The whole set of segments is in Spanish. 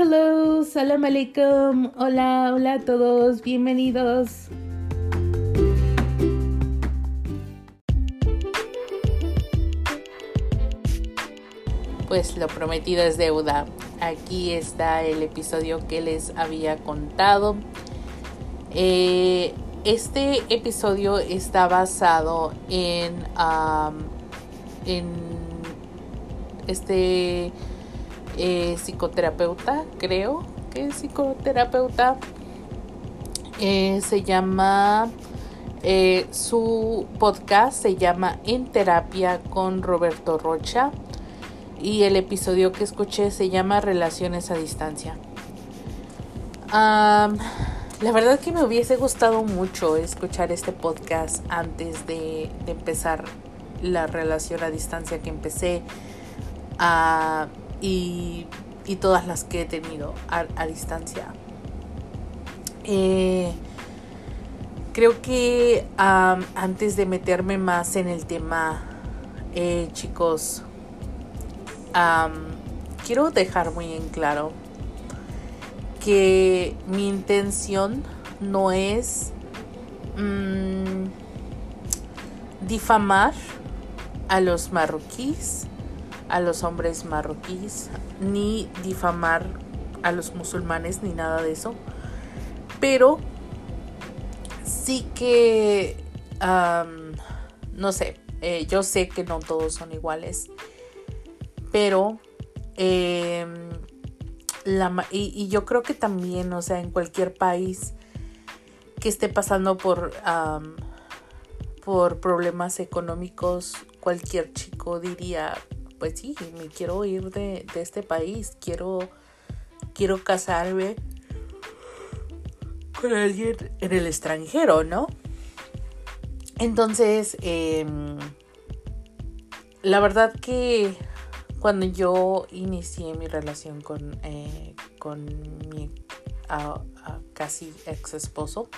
hello, salam alaikum, hola, hola a todos, bienvenidos. Pues lo prometido es deuda. Aquí está el episodio que les había contado. Eh, este episodio está basado en, en este eh, psicoterapeuta, creo que es psicoterapeuta. Eh, se llama, eh, su podcast se llama En Terapia con Roberto Rocha y el episodio que escuché se llama Relaciones a Distancia. la verdad que me hubiese gustado mucho escuchar este podcast antes de, empezar la relación a distancia que empecé. a y, todas las que he tenido a, distancia. Eh, creo que antes de meterme más en el tema, eh, chicos, quiero dejar muy en claro que mi intención no es mm, difamar a los marroquíes a los hombres marroquíes, ni difamar a los musulmanes, ni nada de eso. Pero sí que, no sé, eh, yo sé que no todos son iguales, pero em, la, y, yo creo que también, o sea, en cualquier país que esté pasando por, por problemas económicos, cualquier chico diría, pues sí, me quiero ir de, este país, quiero, quiero casarme con alguien en el extranjero, ¿no? Entonces, em, la verdad que cuando yo inicié mi relación con, eh, con mi casi ex esposo,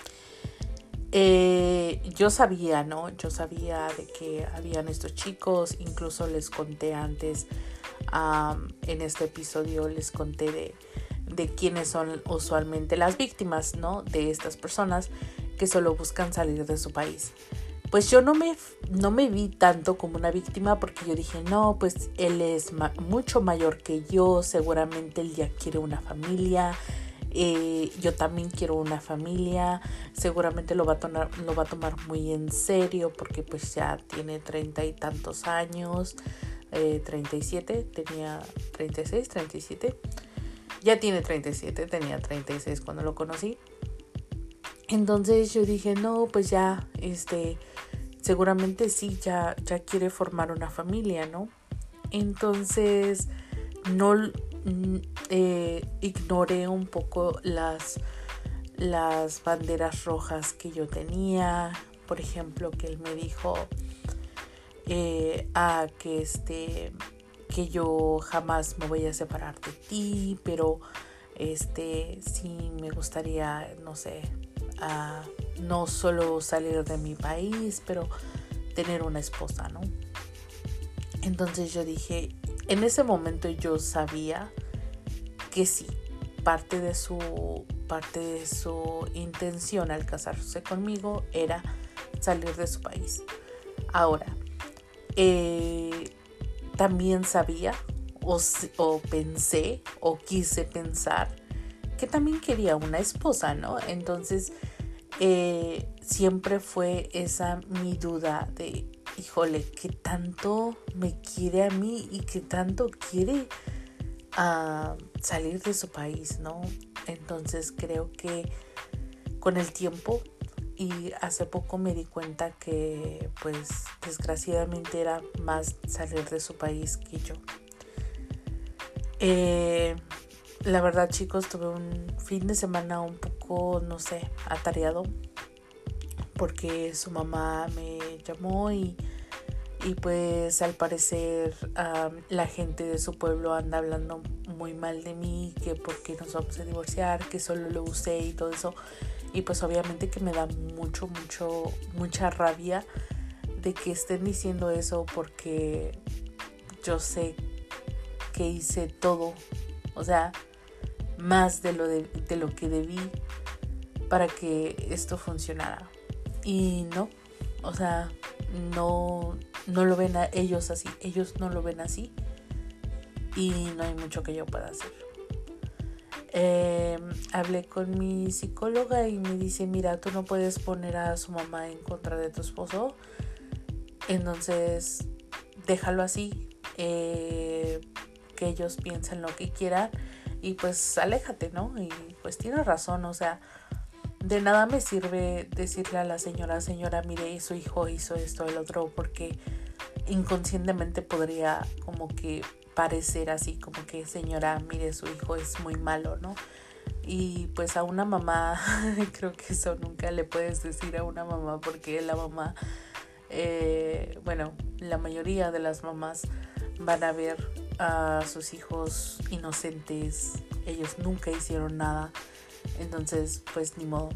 eh, yo sabía, ¿no? Yo sabía de que habían estos chicos, incluso les conté antes, en este episodio les conté de, de quiénes son usualmente las víctimas, ¿no? De estas personas que solo buscan salir de su país. Pues yo no me, no me vi tanto como una víctima porque yo dije, no, pues él es mucho mayor que yo, seguramente él ya quiere una familia, eh, yo también quiero una familia, seguramente lo va, a tomar, lo va a tomar muy en serio porque pues ya tiene treinta y tantos años, eh, 37, tenía 36, 37, ya tiene 37, tenía 36 cuando lo conocí. Entonces yo dije, no, pues ya, este, seguramente sí, ya, ya quiere formar una familia, ¿no? Entonces, no, eh, ignoré un poco las, las banderas rojas que yo tenía. Por ejemplo, que él me dijo eh, a que este que yo jamás me voy a separar de ti, pero este sí me gustaría, no sé, no solo salir de mi país, pero tener una esposa, ¿no? Entonces yo dije, en ese momento yo sabía que sí, parte de su, parte de su intención al casarse conmigo era salir de su país. Ahora, eh, también sabía o, o, pensé o quise pensar que también quería una esposa, ¿no? Entonces, eh, siempre fue esa mi duda de híjole, que tanto me quiere a mí y que tanto quiere a salir de su país, ¿no? Entonces creo que con el tiempo y hace poco me di cuenta que pues desgraciadamente era más salir de su país que yo. Eh, la verdad chicos tuve un fin de semana un poco, no sé, atareado porque su mamá me llamó y, y pues al parecer la gente de su pueblo anda hablando muy mal de mí, que porque nos vamos a divorciar, que solo lo usé y todo eso. Y pues obviamente que me da mucho, mucho, mucha rabia de que estén diciendo eso porque yo sé que hice todo. O sea, más de lo, de, de lo que debí para que esto funcionara. Y no, o sea, no, no lo ven a ellos así, ellos no lo ven así y no hay mucho que yo pueda hacer. Em, hablé con mi psicóloga y me dice, mira, tú no puedes poner a su mamá en contra de tu esposo, entonces déjalo así, eh, que ellos piensen lo que quieran y pues aléjate, ¿no? Y pues tiene razón, o sea, de nada me sirve decirle a la señora, señora, mire, su hijo hizo esto, el otro, porque inconscientemente podría como que parecer así, como que señora, mire, su hijo es muy malo, ¿no? Y pues a una mamá, creo que eso nunca le puedes decir a una mamá, porque la mamá, eh, bueno, la mayoría de las mamás van a ver a sus hijos inocentes, ellos nunca hicieron nada entonces, pues ni modo.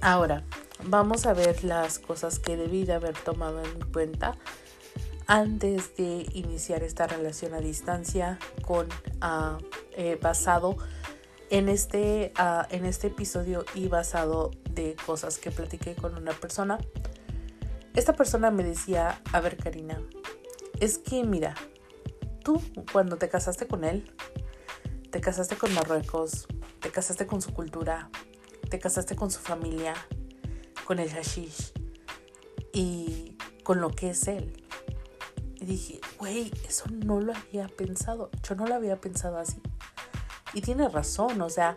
Ahora, vamos a ver las cosas que debí de haber tomado en cuenta antes de iniciar esta relación a distancia con uh, eh, basado en este, uh, en este episodio y basado de cosas que platiqué con una persona. Esta persona me decía, a ver Karina, es que mira, tú cuando te casaste con él, te casaste con Marruecos, te casaste con su cultura, te casaste con su familia, con el hashish y con lo que es él. Y dije, güey, eso no lo había pensado. Yo no lo había pensado así. Y tiene razón, o sea,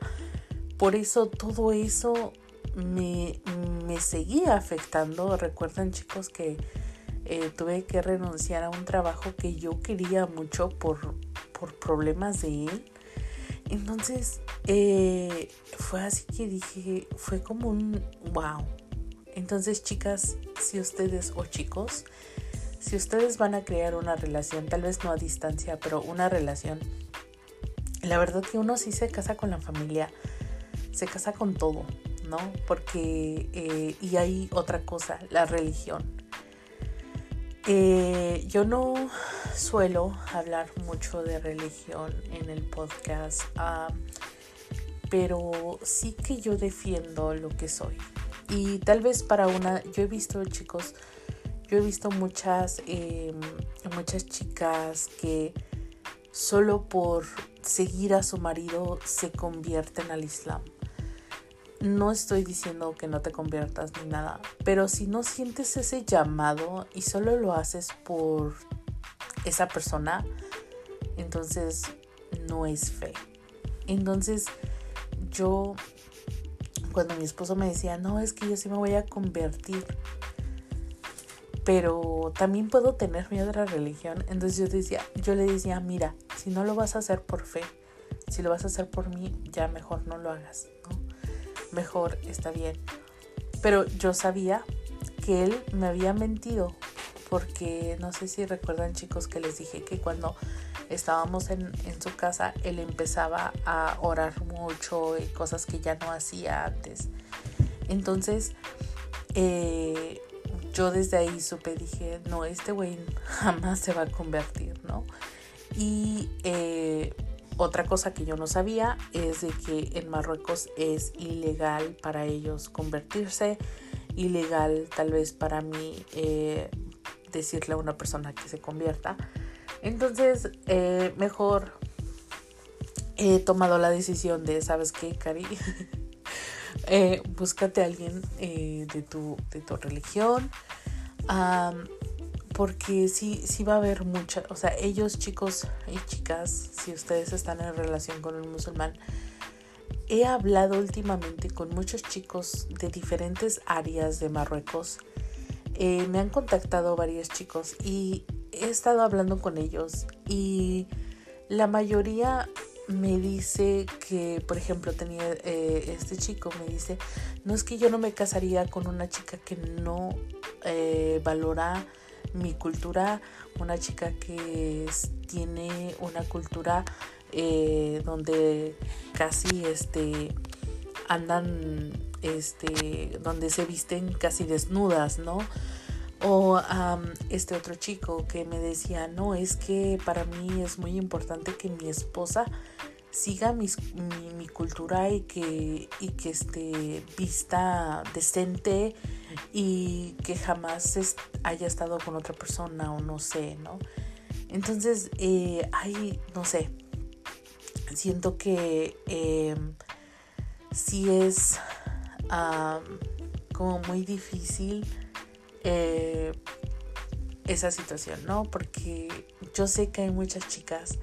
por eso todo eso me, me seguía afectando. Recuerden chicos que eh, tuve que renunciar a un trabajo que yo quería mucho por, por problemas de él. Entonces, eh, fue así que dije, fue como un wow. Entonces, chicas, si ustedes o chicos, si ustedes van a crear una relación, tal vez no a distancia, pero una relación, la verdad que uno sí se casa con la familia, se casa con todo, ¿no? Porque, eh, y hay otra cosa, la religión. Eh, yo no suelo hablar mucho de religión en el podcast, pero sí que yo defiendo lo que soy. Y tal vez para una, yo he visto chicos, yo he visto muchas, em, muchas chicas que solo por seguir a su marido se convierten al Islam no estoy diciendo que no te conviertas ni nada, pero si no sientes ese llamado y solo lo haces por esa persona, entonces no es fe. Entonces yo, cuando mi esposo me decía, no, es que yo sí me voy a convertir, pero también puedo tener miedo a la religión, entonces yo, decía, yo le decía, mira, si no lo vas a hacer por fe, si lo vas a hacer por mí, ya mejor no lo hagas, ¿no? mejor está bien. Pero yo sabía que él me había mentido porque no sé si recuerdan chicos que les dije que cuando estábamos en, su casa él empezaba a orar mucho y cosas que ya no hacía antes. Entonces eh, yo desde ahí supe, dije, no, este güey jamás se va a convertir, ¿no? Y eh, otra cosa que yo no sabía es de que en Marruecos es ilegal para ellos convertirse, ilegal tal vez para mí eh, decirle a una persona que se convierta. Entonces, eh, mejor he tomado la decisión de, ¿sabes qué, Cari? eh, búscate a alguien eh, de, tu, de tu religión porque sí, sí va a haber mucha, o sea, ellos chicos y chicas, si ustedes están en relación con un musulmán, he hablado últimamente con muchos chicos de diferentes áreas de Marruecos. Eh, me han contactado varios chicos y he estado hablando con ellos y la mayoría me dice que, por ejemplo, tenía eh, este chico, me dice, no es que yo no me casaría con una chica que no eh, valora mi cultura, una chica que tiene una cultura donde casi este andan este donde se visten casi desnudas, ¿no? O este otro chico que me decía, no, es que para mí es muy importante que mi esposa siga mi, mi, cultura y que, y que esté vista decente y que jamás haya estado con otra persona o no sé, ¿no? Entonces, eh, no sé, siento que eh, sí es como muy difícil eh, esa situación, ¿no? Porque yo sé que hay muchas chicas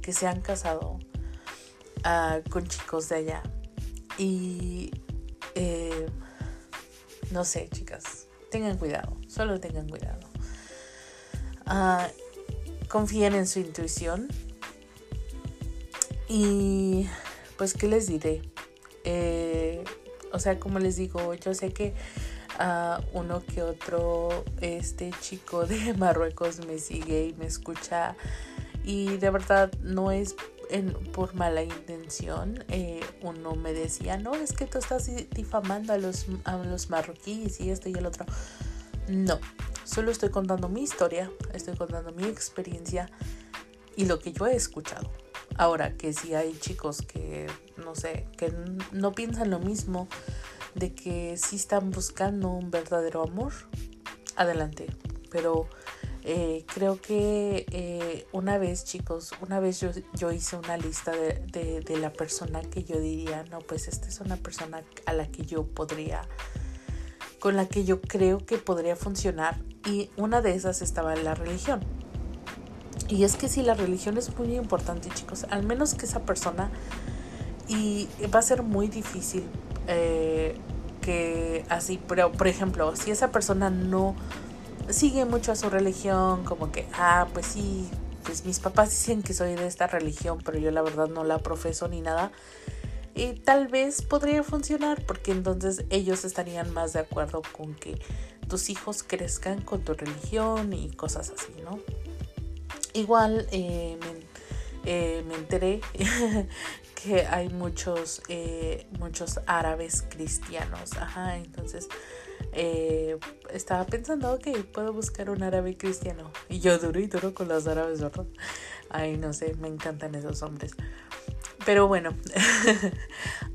que se han casado ah, con chicos de allá y eh, no sé, chicas, tengan cuidado, solo tengan cuidado. Ah, confíen en su intuición y pues, ¿qué les diré? Eh, o sea, como les digo, yo sé que a uno que otro este chico de Marruecos me sigue y me escucha y de verdad no es por mala intención eh, uno me decía no es que tú estás difamando a los, a los marroquíes y esto y el otro no solo estoy contando mi historia estoy contando mi experiencia y lo que yo he escuchado ahora que si hay chicos que no sé que no piensan lo mismo de que si están buscando un verdadero amor, adelante. Pero eh, creo que eh, una vez, chicos, una vez yo, hice una lista de, de, la persona que yo diría, no, pues esta es una persona a la que yo podría, con la que yo creo que podría funcionar. Y una de esas estaba la religión. Y es que si la religión es muy importante, chicos, al menos que esa persona, y va a ser muy difícil eh, que así, pero por ejemplo, si esa persona no sigue mucho a su religión, como que, ah, pues sí, pues mis papás dicen que soy de esta religión, pero yo la verdad no la profeso ni nada, y tal vez podría funcionar porque entonces ellos estarían más de acuerdo con que tus hijos crezcan con tu religión y cosas así, ¿no? Igual eh, me, eh, me enteré que hay muchos, eh, muchos árabes cristianos. Ajá, entonces estaba pensando, ok, puedo buscar un árabe cristiano. Y yo duro y duro con los árabes, ¿verdad? Ay, no sé, me encantan esos hombres. Pero bueno,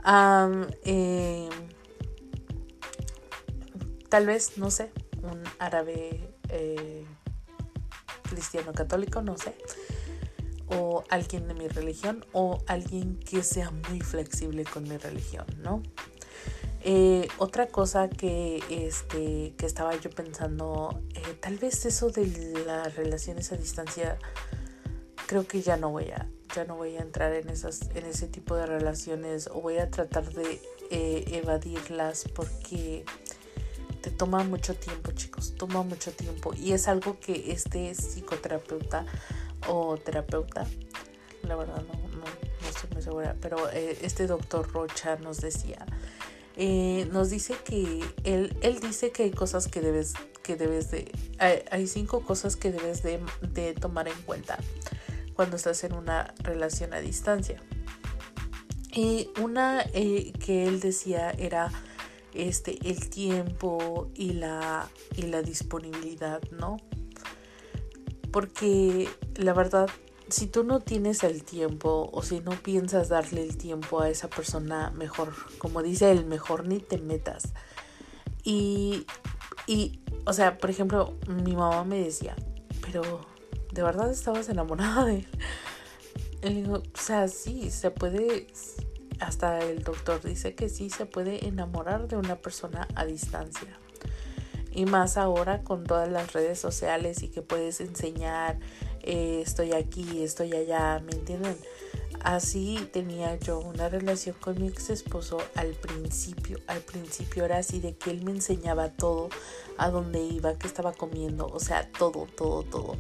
tal vez, no sé, un árabe eh, cristiano católico, no sé o alguien de mi religión o alguien que sea muy flexible con mi religión, ¿no? Eh, otra cosa que, este, que estaba yo pensando, eh, tal vez eso de las relaciones a distancia, creo que ya no voy a, ya no voy a entrar en, esas, en ese tipo de relaciones o voy a tratar de eh, evadirlas porque te toma mucho tiempo, chicos, toma mucho tiempo y es algo que este psicoterapeuta o terapeuta, la verdad no, no, estoy muy segura, pero eh, este doctor Rocha nos decía, eh, nos dice que él, él dice que hay cosas que debes, que debes de, hay, cinco cosas que debes de, de, tomar en cuenta cuando estás en una relación a distancia. Y una eh, que él decía era este el tiempo y la y la disponibilidad, ¿no? Porque la verdad, si tú no tienes el tiempo o si no piensas darle el tiempo a esa persona, mejor, como dice él, mejor ni te metas. Y, y, o sea, por ejemplo, mi mamá me decía, pero ¿de verdad estabas enamorada de él? Y digo, o sea, sí, se puede, hasta el doctor dice que sí se puede enamorar de una persona a distancia. Y más ahora con todas las redes sociales y que puedes enseñar, eh, estoy aquí, estoy allá, ¿me entienden? Así tenía yo una relación con mi ex esposo al principio. Al principio era así de que él me enseñaba todo, a dónde iba, qué estaba comiendo, o sea, todo, todo, todo.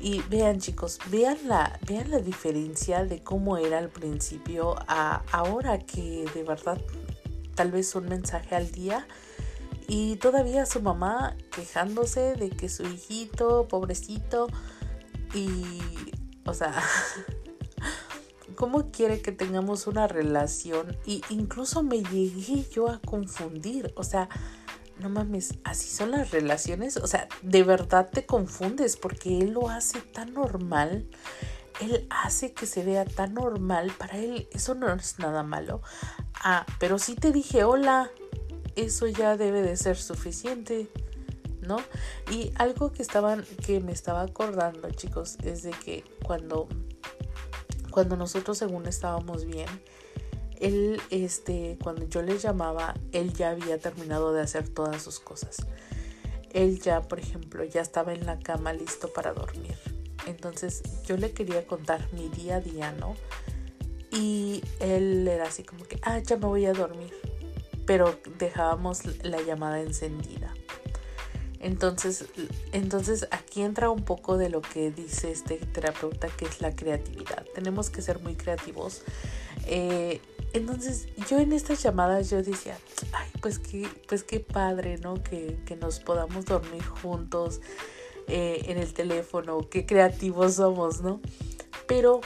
Y vean chicos, vean la, vean la diferencia de cómo era al principio a ahora que de verdad tal vez un mensaje al día y todavía su mamá quejándose de que su hijito, pobrecito, y, o sea, ¿cómo quiere que tengamos una relación? Y incluso me llegué yo a confundir, o sea, no mames, así son las relaciones, o sea, de verdad te confundes porque él lo hace tan normal él hace que se vea tan normal. Para él eso no es nada malo. Ah, pero si te dije hola, eso ya debe de ser suficiente. ¿No? Y algo que estaban, que me estaba acordando, chicos, es de que cuando, cuando nosotros según estábamos bien, él, este, cuando yo le llamaba, él ya había terminado de hacer todas sus cosas. Él ya, por ejemplo, ya estaba en la cama listo para dormir. Entonces yo le quería contar mi día a día, ¿no? Y él era así como que, ah, ya me voy a dormir. Pero dejábamos la llamada encendida. Entonces, entonces aquí entra un poco de lo que dice este terapeuta, que es la creatividad. Tenemos que ser muy creativos. Eh, entonces yo en estas llamadas yo decía, ay, pues qué, pues qué padre, ¿no? Que, que nos podamos dormir juntos eh, en el teléfono, qué creativos somos, ¿no? Pero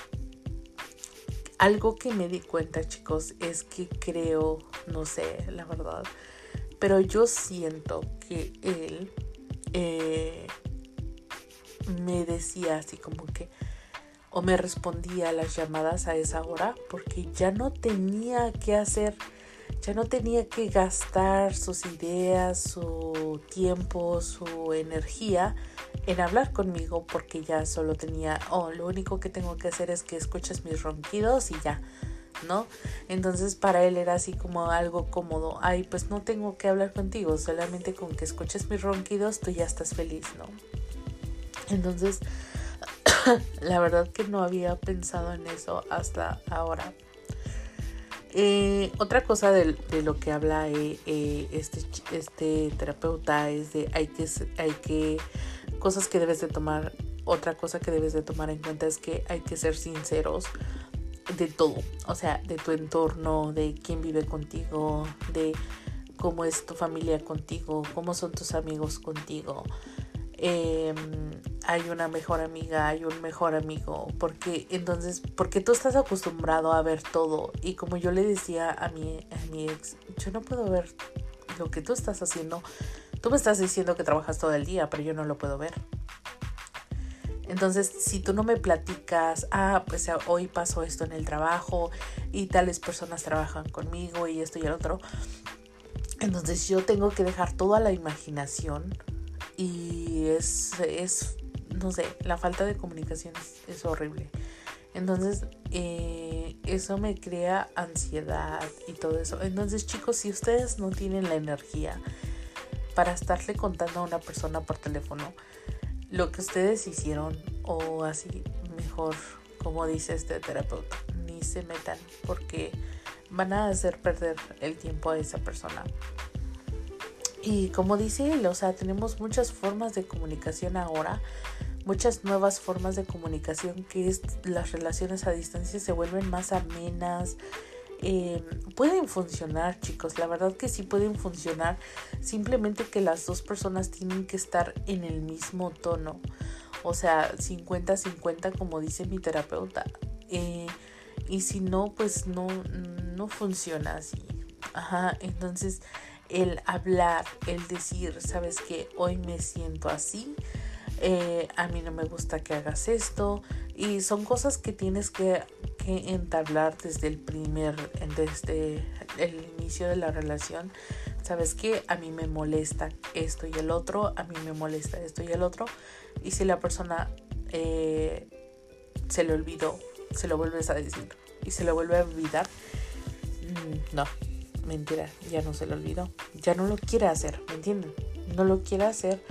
algo que me di cuenta, chicos, es que creo, no sé, la verdad, pero yo siento que él eh, me decía así como que, o me respondía a las llamadas a esa hora, porque ya no tenía que hacer, ya no tenía que gastar sus ideas, su tiempo, su energía en hablar conmigo, porque ya solo tenía, oh, lo único que tengo que hacer es que escuches mis ronquidos y ya. ¿no? Entonces para él era así como algo cómodo. Ay, pues no tengo que hablar contigo, solamente con que escuches mis ronquidos tú ya estás feliz, ¿no? Entonces, la verdad que no había pensado en eso hasta ahora. Eh, otra cosa de, lo que habla eh, eh, este, este terapeuta es de hay que, hay que cosas que debes de tomar. Otra cosa que debes de tomar en cuenta es que hay que ser sinceros de todo, o sea, de tu entorno, de quién vive contigo, de cómo es tu familia contigo, cómo son tus amigos contigo. Em, hay una mejor amiga, hay un mejor amigo, porque entonces, porque tú estás acostumbrado a ver todo y como yo le decía a mi, a mi ex, yo no puedo ver lo que tú estás haciendo, tú me estás diciendo que trabajas todo el día, pero yo no lo puedo ver. Entonces, si tú no me platicas, ah, pues hoy pasó esto en el trabajo y tales personas trabajan conmigo y esto y el otro, entonces yo tengo que dejar todo a la imaginación y es, es no sé, la falta de comunicación es, horrible. Entonces, eh, eso me crea ansiedad y todo eso. Entonces, chicos, si ustedes no tienen la energía para estarle contando a una persona por teléfono, lo que ustedes hicieron o así mejor, como dice este terapeuta, ni se metan porque van a hacer perder el tiempo a esa persona. Y como dice él, o sea, tenemos muchas formas de comunicación ahora, muchas nuevas formas de comunicación que es, las relaciones a distancia se vuelven más amenas, eh, pueden funcionar, chicos. La verdad que sí pueden funcionar. Simplemente que las dos personas tienen que estar en el mismo tono. O sea, 50-50 como dice mi terapeuta. Eh, y si no, pues no, no funciona así. Ajá, entonces el hablar, el decir, sabes que hoy me siento así, eh, a mí no me gusta que hagas esto, y son cosas que tienes que, entablar desde el primer, desde el inicio de la relación. Sabes que a mí me molesta esto y el otro, a mí me molesta esto y el otro. Y si la persona eh, se le olvidó, se lo vuelves a decir y se lo vuelve a olvidar, mm, no, mentira, ya no se lo olvidó, ya no lo quiere hacer, ¿me entienden? No lo quiere hacer.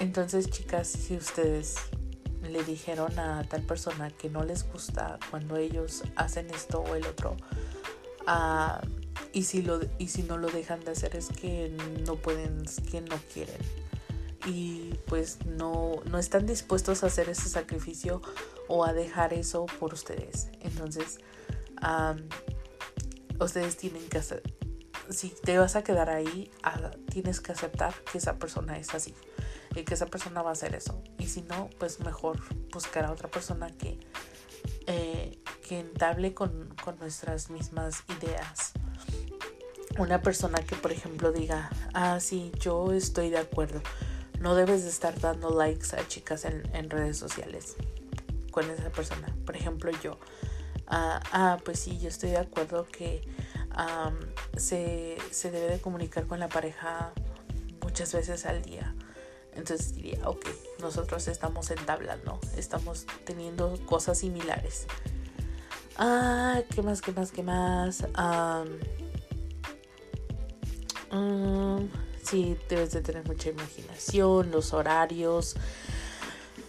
Entonces, chicas, si ustedes le dijeron a tal persona que no les gusta cuando ellos hacen esto o el otro. Uh, y, si lo, y si no lo dejan de hacer es que no pueden, es que no quieren. Y pues no, no están dispuestos a hacer ese sacrificio o a dejar eso por ustedes. Entonces, um, ustedes tienen que hacer, si te vas a quedar ahí, tienes que aceptar que esa persona es así y que esa persona va a hacer eso. Y si no, pues mejor buscar a otra persona que, eh, que entable con, con nuestras mismas ideas. Una persona que, por ejemplo, diga, ah, sí, yo estoy de acuerdo. No debes de estar dando likes a chicas en, en redes sociales. con esa persona. Por ejemplo, yo, ah, ah pues sí, yo estoy de acuerdo que se, se debe de comunicar con la pareja muchas veces al día. Entonces diría, ok, nosotros estamos entablando, estamos teniendo cosas similares. Ah, ¿qué más, qué más, qué más? Um, sí, debes de tener mucha imaginación, los horarios.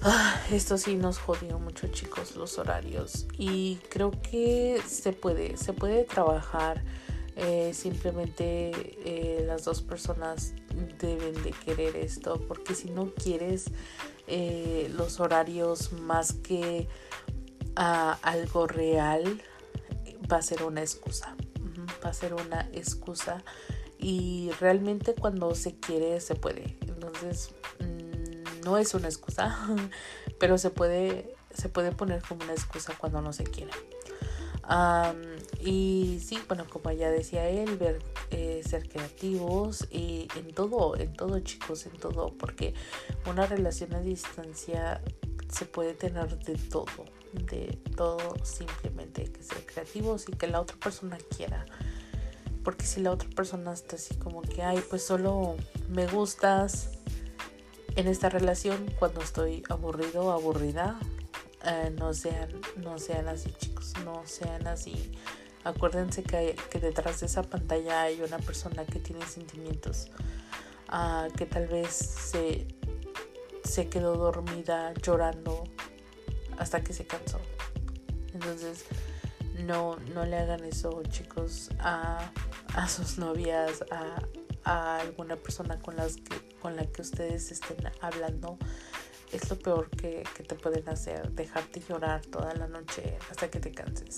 Ah, esto sí nos jodió mucho, chicos, los horarios. Y creo que se puede, se puede trabajar. Eh, simplemente eh, las dos personas deben de querer esto, porque si no quieres eh, los horarios más que algo real, va a ser una excusa. Va a ser una excusa y realmente cuando se quiere se puede. Entonces no es una excusa, pero se puede, se puede poner como una excusa cuando no se quiere. y sí, bueno, como ya decía él, eh, ser creativos y en todo, en todo chicos, en todo, porque una relación a distancia se puede tener de todo, de todo simplemente que ser creativos y que la otra persona quiera. Porque si la otra persona está así como que, ay, pues solo me gustas en esta relación cuando estoy aburrido o aburrida, eh, no, sean, no sean así chicos, no sean así. Acuérdense que, detrás de esa pantalla hay una persona que tiene sentimientos, ah, que tal vez se, se quedó dormida llorando hasta que se cansó. Entonces, no, no le hagan eso, chicos, a, a sus novias, a, a, alguna persona con, las que, con la que ustedes estén hablando. Es lo peor que, que te pueden hacer, dejarte llorar toda la noche hasta que te canses.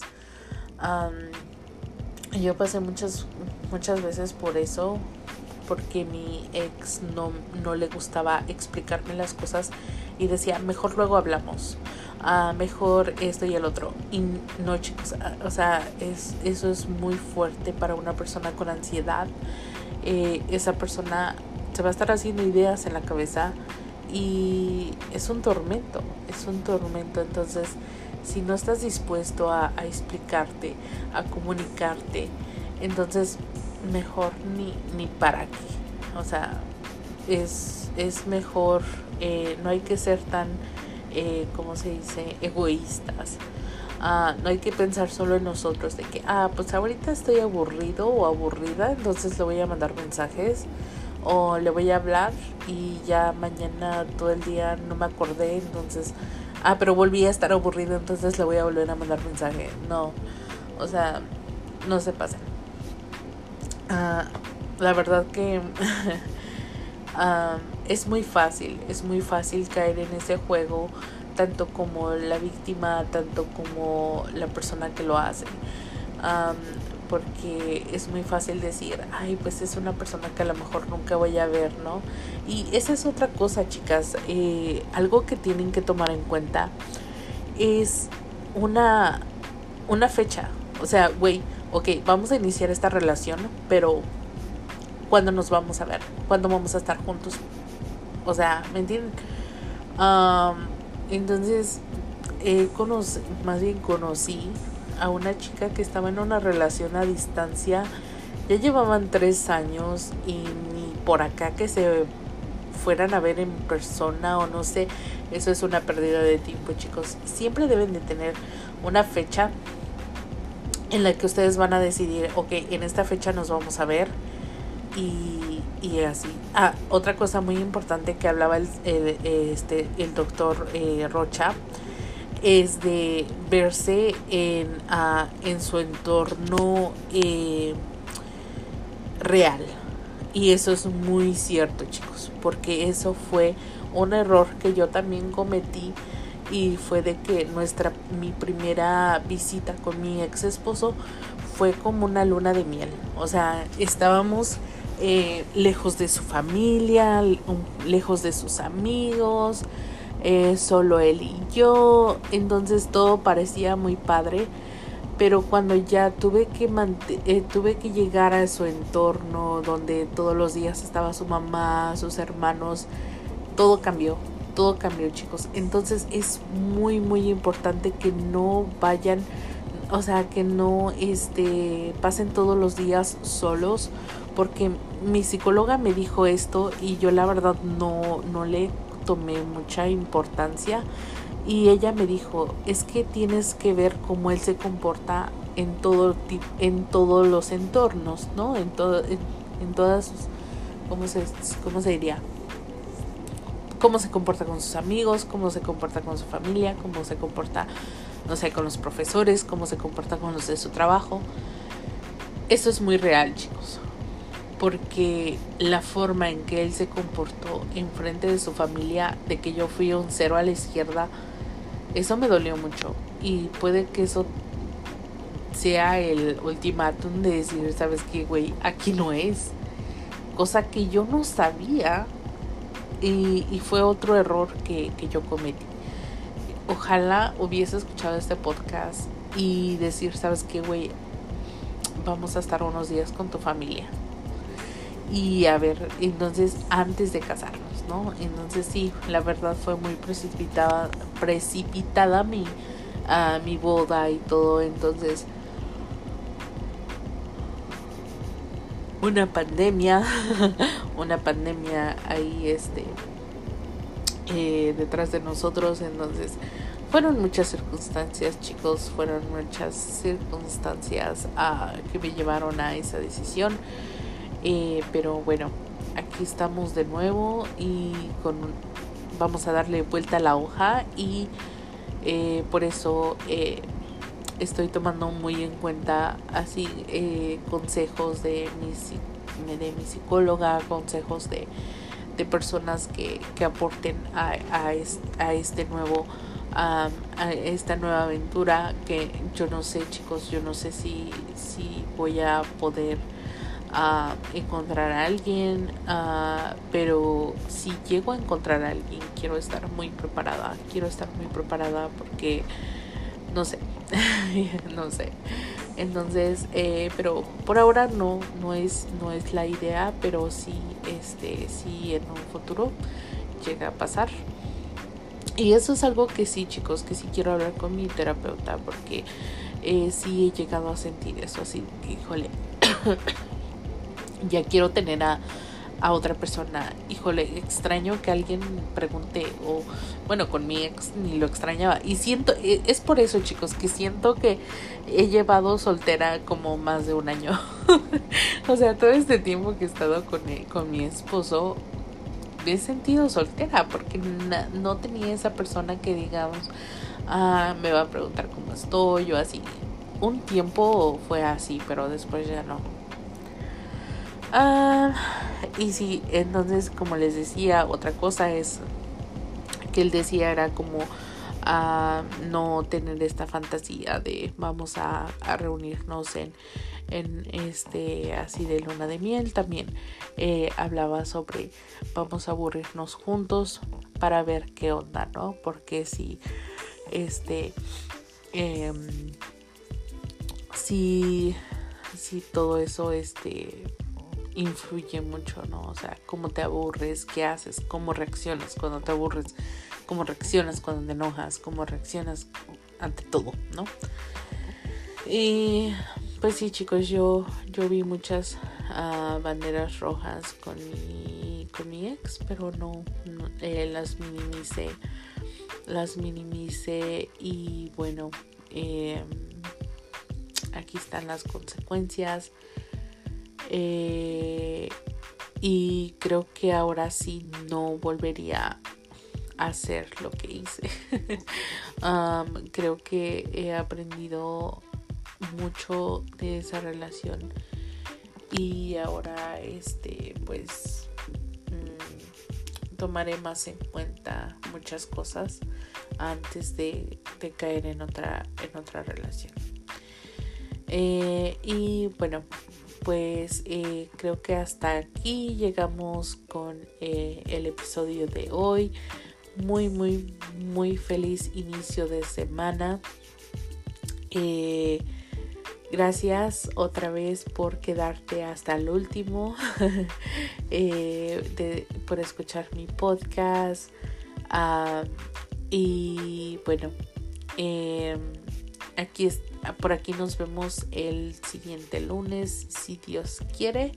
yo pasé muchas, muchas veces por eso, porque mi ex no, no le gustaba explicarme las cosas y decía, mejor luego hablamos mejor esto y el otro. Y no, chicos, o sea, es, eso es muy fuerte para una persona con ansiedad. Eh, esa persona se va a estar haciendo ideas en la cabeza y es un tormento, es un tormento. Entonces, si no estás dispuesto a, explicarte, a comunicarte, entonces mejor ni, ni para qué. O sea, es, es mejor, eh, no hay que ser tan eh, ¿cómo se dice?, egoístas. Ah, no hay que pensar solo en nosotros de que, ah, pues ahorita estoy aburrido o aburrida, entonces le voy a mandar mensajes o le voy a hablar y ya mañana todo el día no me acordé, entonces, ah, pero volví a estar aburrido, entonces le voy a volver a mandar mensaje. No, o sea, no se pasen. Ah, la verdad que ah, es muy fácil, es muy fácil caer en ese juego, tanto como la víctima, tanto como la persona que lo hace. porque es muy fácil decir, ay, pues es una persona que a lo mejor nunca voy a ver, ¿no? Y esa es otra cosa, chicas. Eh, algo que tienen que tomar en cuenta es una, una fecha. O sea, güey, ok, vamos a iniciar esta relación, pero ¿cuándo nos vamos a ver? ¿Cuándo vamos a estar juntos? O sea, ¿me entienden? Entonces, eh, más bien conocí a una chica que estaba en una relación a distancia. Ya llevaban tres años y ni por acá que se fueran a ver en persona o no sé, eso es una pérdida de tiempo, chicos. Siempre deben de tener una fecha en la que ustedes van a decidir, ok, en esta fecha nos vamos a ver y y así. Ah, otra cosa muy importante que hablaba el, este, el doctor eh, Rocha es de verse en, ah, en su entorno eh, real. Y eso es muy cierto, chicos, porque eso fue un error que yo también cometí y fue de que nuestra mi primera visita con mi ex esposo fue como una luna de miel. O sea, estábamos eh, lejos de su familia, lejos de sus amigos, eh, solo él y yo, entonces todo parecía muy padre, pero cuando ya tuve que, eh, tuve que llegar a su entorno donde todos los días estaba su mamá, sus hermanos, todo cambió, todo cambió chicos. Entonces es muy muy importante que no vayan, o sea, que no este, pasen todos los días solos porque mi psicóloga me dijo esto y yo la verdad no, no le tomé mucha importancia y ella me dijo, es que tienes que ver cómo él se comporta en todo en todos los entornos, ¿no? En todo en, todas ¿cómo se cómo se diría? Cómo se comporta con sus amigos, cómo se comporta con su familia, cómo se comporta no sé, con los profesores, cómo se comporta con los de su trabajo. Eso es muy real, chicos porque la forma en que él se comportó en frente de su familia, de que yo fui un cero a la izquierda, eso me dolió mucho. Y puede que eso sea el ultimátum de decir, ¿sabes qué, güey? Aquí no es. Cosa que yo no sabía y, y fue otro error que, que yo cometí. Ojalá hubiese escuchado este podcast y decir, ¿sabes qué, güey? Vamos a estar unos días con tu familia y a ver, entonces antes de casarnos, ¿no? Entonces sí, la verdad fue muy precipitada, precipitada mi, uh, mi boda y todo, entonces una pandemia, una pandemia ahí este eh, detrás de nosotros, entonces fueron muchas circunstancias, chicos, fueron muchas circunstancias uh, que me llevaron a esa decisión. Eh, pero bueno, aquí estamos de nuevo y con vamos a darle vuelta a la hoja y eh, por eso eh, estoy tomando muy en cuenta así consejos de mi, de mi psicóloga, consejos de, de personas que, que aporten a, a, a este nuevo a, esta nueva aventura que yo no sé chicos yo no sé si, si voy a poder a encontrar a alguien, pero si llego a encontrar a alguien, quiero estar muy preparada, quiero estar muy preparada porque no sé, no sé. Entonces, eh, pero por ahora no, no es, no es la idea, pero sí, este, sí en un futuro llega a pasar. Y eso es algo que sí, chicos, que sí quiero hablar con mi terapeuta porque eh, sí he llegado a sentir eso, así híjole. ya quiero tener a, a otra persona. Híjole, extraño que alguien pregunte o bueno, con mi ex ni lo extrañaba. Y siento, e, es por eso chicos, que siento que he llevado soltera como más de un año. o sea, todo este tiempo que he estado con, e, con mi esposo, me he sentido soltera porque no tenía esa persona que digamos, ah, me va a preguntar cómo estoy o así. Un tiempo fue así, pero después ya no. Ah, y sí, entonces como les decía, otra cosa es que él decía era como ah, no tener esta fantasía de vamos a, reunirnos en, en este así de luna de miel. También eh, hablaba sobre vamos a aburrirnos juntos para ver qué onda no porque si este em, si si todo eso este influye mucho, ¿no? O sea, cómo te aburres, qué haces, cómo reaccionas cuando te aburres, cómo reaccionas cuando te enojas, cómo reaccionas ante todo, ¿no? Y pues sí, chicos, yo, yo vi muchas ah, banderas rojas con mi, con mi ex, pero no, eh, las minimicé, las minimicé y bueno, em, aquí están las consecuencias eh, y creo que ahora sí no volvería a hacer lo que hice. creo que he aprendido mucho de esa relación y ahora este pues mm, tomaré más en cuenta muchas cosas antes de, caer en otra en otra relación eh, y bueno pues eh, creo que hasta aquí llegamos con eh, el episodio de hoy. Muy, muy, muy feliz inicio de semana. Eh, gracias otra vez por quedarte hasta el último, por escuchar mi podcast. Ah, y bueno, em, aquí es, por aquí nos vemos el siguiente lunes, si Dios quiere.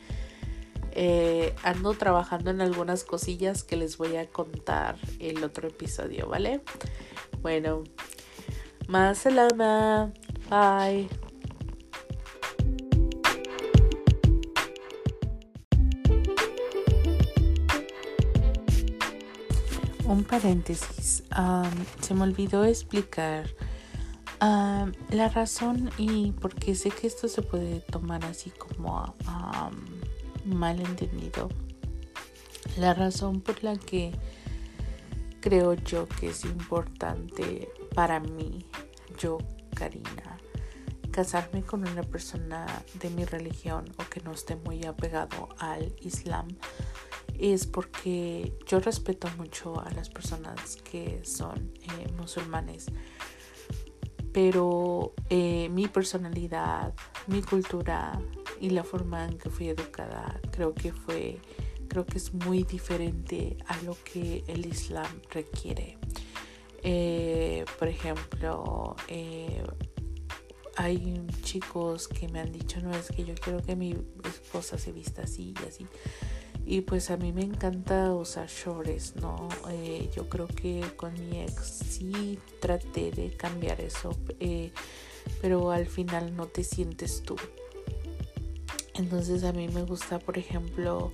Eh, ando trabajando en algunas cosillas que les voy a contar el otro episodio, ¿vale? Bueno, más salama. Bye. Un paréntesis. se me olvidó explicar la razón y porque sé que esto se puede tomar así como mal entendido. La razón por la que creo yo que es importante para mí, yo, Karina, casarme con una persona de mi religión o que no esté muy apegado al Islam es porque yo respeto mucho a las personas que son eh, musulmanes pero eh, mi personalidad, mi cultura y la forma en que fui educada creo que fue creo que es muy diferente a lo que el Islam requiere. Eh, por ejemplo, eh, hay chicos que me han dicho, no es que yo quiero que mi esposa se vista así y así. Y pues a mí me encanta usar shorts, ¿no? Eh, yo creo que con mi ex sí traté de cambiar eso, eh, pero al final no te sientes tú. Entonces a mí me gusta, por ejemplo,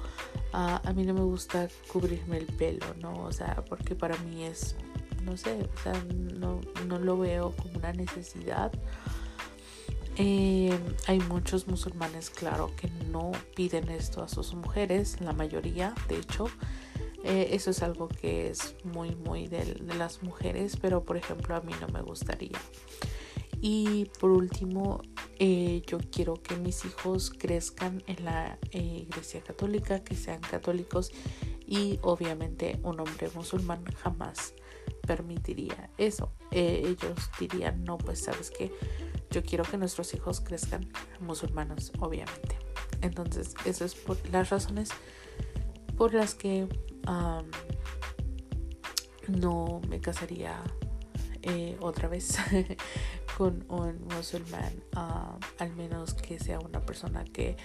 a mí no me gusta cubrirme el pelo, ¿no? O sea, porque para mí es, no sé, o sea, no, no lo veo como una necesidad. Eh, hay muchos musulmanes, claro, que no piden esto a sus mujeres, la mayoría, de hecho. Eh, eso es algo que es muy, muy de, las mujeres, pero por ejemplo a mí no me gustaría. Y por último, eh, yo quiero que mis hijos crezcan en la iglesia católica, que sean católicos y obviamente un hombre musulmán jamás permitiría eso. ellos dirían, no, pues sabes que yo quiero que nuestros hijos crezcan musulmanos, obviamente. Entonces, esas es por las razones por las que no me casaría eh, otra vez con un musulmán, al menos que sea una persona que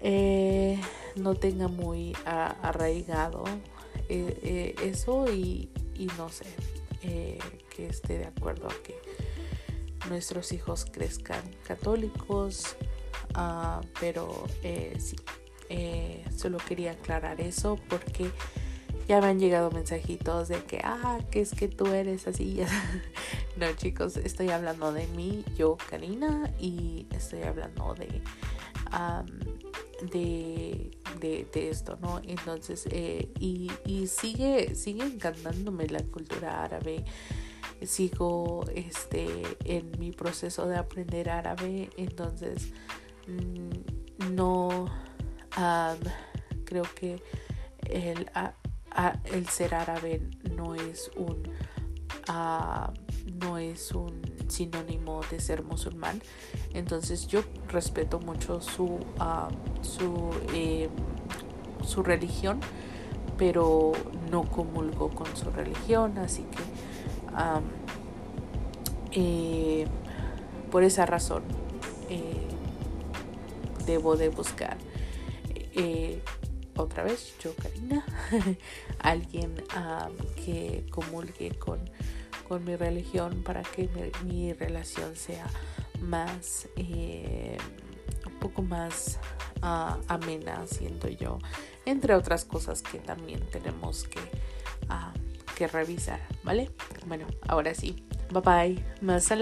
eh, no tenga muy arraigado eh, eso y, y, no sé, que esté de acuerdo a que nuestros hijos crezcan católicos, ah, pero eh, sí, eh, solo quería aclarar eso porque ya me han llegado mensajitos de que, ah, que es que tú eres así. no, chicos, estoy hablando de mí, yo, Karina, y estoy hablando de, de, de, esto, ¿no? Entonces, eh, y, y sigue, sigue encantándome la cultura árabe sigo este en mi proceso de aprender árabe entonces mm, no creo que el, el, ser árabe no es un no es un sinónimo de ser musulmán. Entonces yo respeto mucho su su em, su religión pero no comulgo con su religión así que eh, por esa razón eh, debo de buscar eh, otra vez yo Karina alguien que comulgue con, con, mi religión para que mi, relación sea más un poco más ah, amena siento yo entre otras cosas que también tenemos que que revisar, ¿vale? Bueno, ahora sí. Bye bye. Más.